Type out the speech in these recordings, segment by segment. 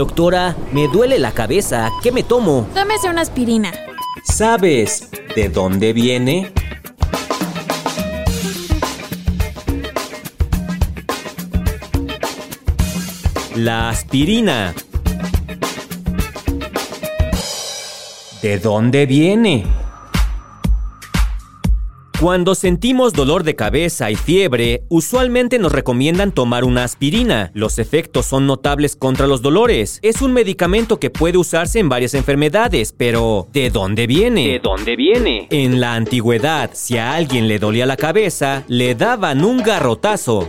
Doctora, me duele la cabeza. ¿Qué me tomo? Tómese una aspirina. ¿Sabes de dónde viene? La aspirina. ¿De dónde viene? Cuando sentimos dolor de cabeza y fiebre, usualmente nos recomiendan tomar una aspirina. Los efectos son notables contra los dolores. Es un medicamento que puede usarse en varias enfermedades, pero ¿de dónde viene? ¿De dónde viene? En la antigüedad, si a alguien le dolía la cabeza, le daban un garrotazo.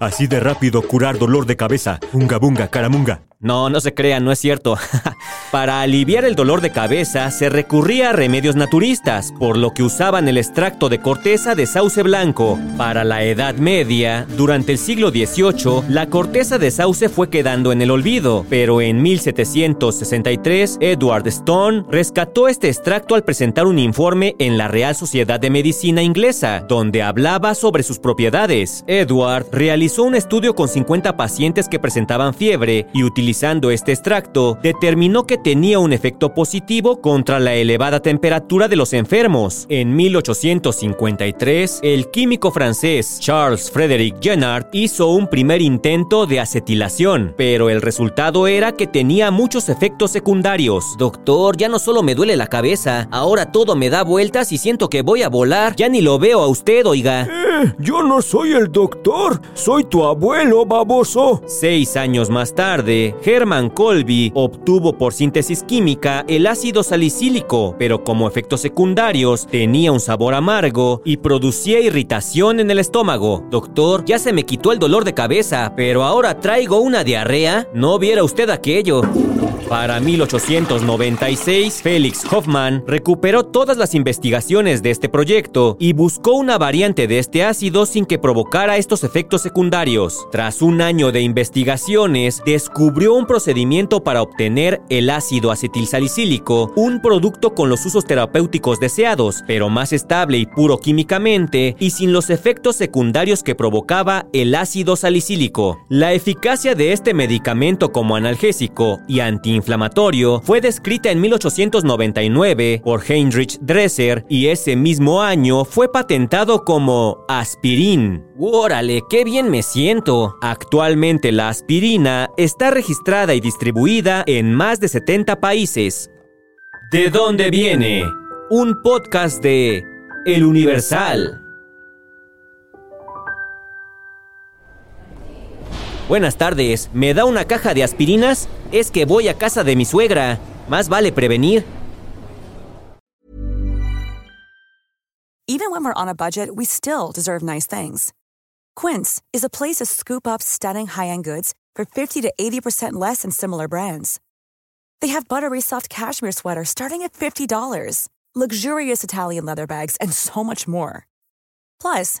Así de rápido curar dolor de cabeza. Unga bunga, caramunga. No, no se crean, no es cierto. Para aliviar el dolor de cabeza se recurría a remedios naturistas, por lo que usaban el extracto de corteza de sauce blanco. Para la Edad Media, durante el siglo XVIII, la corteza de sauce fue quedando en el olvido, pero en 1763, Edward Stone rescató este extracto al presentar un informe en la Real Sociedad de Medicina Inglesa, donde hablaba sobre sus propiedades. Edward realizó un estudio con 50 pacientes que presentaban fiebre y Utilizando este extracto, determinó que tenía un efecto positivo contra la elevada temperatura de los enfermos. En 1853, el químico francés Charles Frederick Jennard hizo un primer intento de acetilación, pero el resultado era que tenía muchos efectos secundarios. Doctor, ya no solo me duele la cabeza, ahora todo me da vueltas y siento que voy a volar. Ya ni lo veo a usted, oiga. Eh, yo no soy el doctor, soy tu abuelo, baboso. Seis años más tarde, Hermann Colby obtuvo por química el ácido salicílico, pero como efectos secundarios tenía un sabor amargo y producía irritación en el estómago. Doctor, ya se me quitó el dolor de cabeza, pero ahora traigo una diarrea. No viera usted aquello. Para 1896, Felix Hoffman recuperó todas las investigaciones de este proyecto y buscó una variante de este ácido sin que provocara estos efectos secundarios. Tras un año de investigaciones, descubrió un procedimiento para obtener el ácido acetilsalicílico, un producto con los usos terapéuticos deseados, pero más estable y puro químicamente y sin los efectos secundarios que provocaba el ácido salicílico. La eficacia de este medicamento como analgésico y antiinflamatorio fue descrita en 1899 por Heinrich Dresser y ese mismo año fue patentado como aspirin. ¡Órale, qué bien me siento! Actualmente la aspirina está registrada y distribuida en más de 70 países. ¿De dónde viene? Un podcast de El Universal. Buenas tardes, ¿me da una caja de aspirinas? Es que voy a casa de mi suegra. Más vale prevenir. Even when we're on a budget, we still deserve nice things. Quince is a place to scoop up stunning high-end goods for 50 to 80% less than similar brands. They have buttery soft cashmere sweaters starting at $50, luxurious Italian leather bags, and so much more. Plus,